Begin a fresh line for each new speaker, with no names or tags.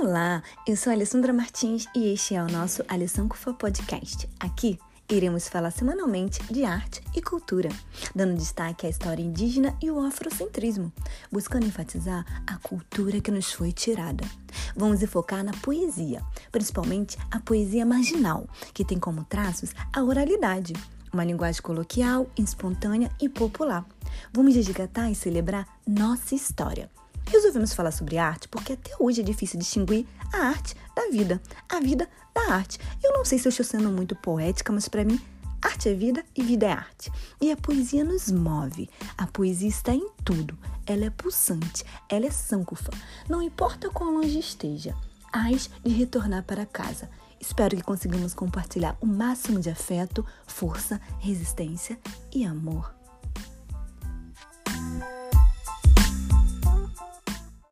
Olá, eu sou Alessandra Martins e este é o nosso Alessandra Cufa Podcast. Aqui iremos falar semanalmente de arte e cultura, dando destaque à história indígena e o afrocentrismo, buscando enfatizar a cultura que nos foi tirada. Vamos enfocar na poesia, principalmente a poesia marginal, que tem como traços a oralidade, uma linguagem coloquial, espontânea e popular. Vamos resgatar e celebrar nossa história Resolvemos falar sobre arte porque até hoje é difícil distinguir a arte da vida, a vida da arte. Eu não sei se eu estou sendo muito poética, mas para mim, arte é vida e vida é arte. E a poesia nos move. A poesia está em tudo. Ela é pulsante, ela é sâncofa. Não importa quão longe esteja, hás de retornar para casa. Espero que consigamos compartilhar o máximo de afeto, força, resistência e amor.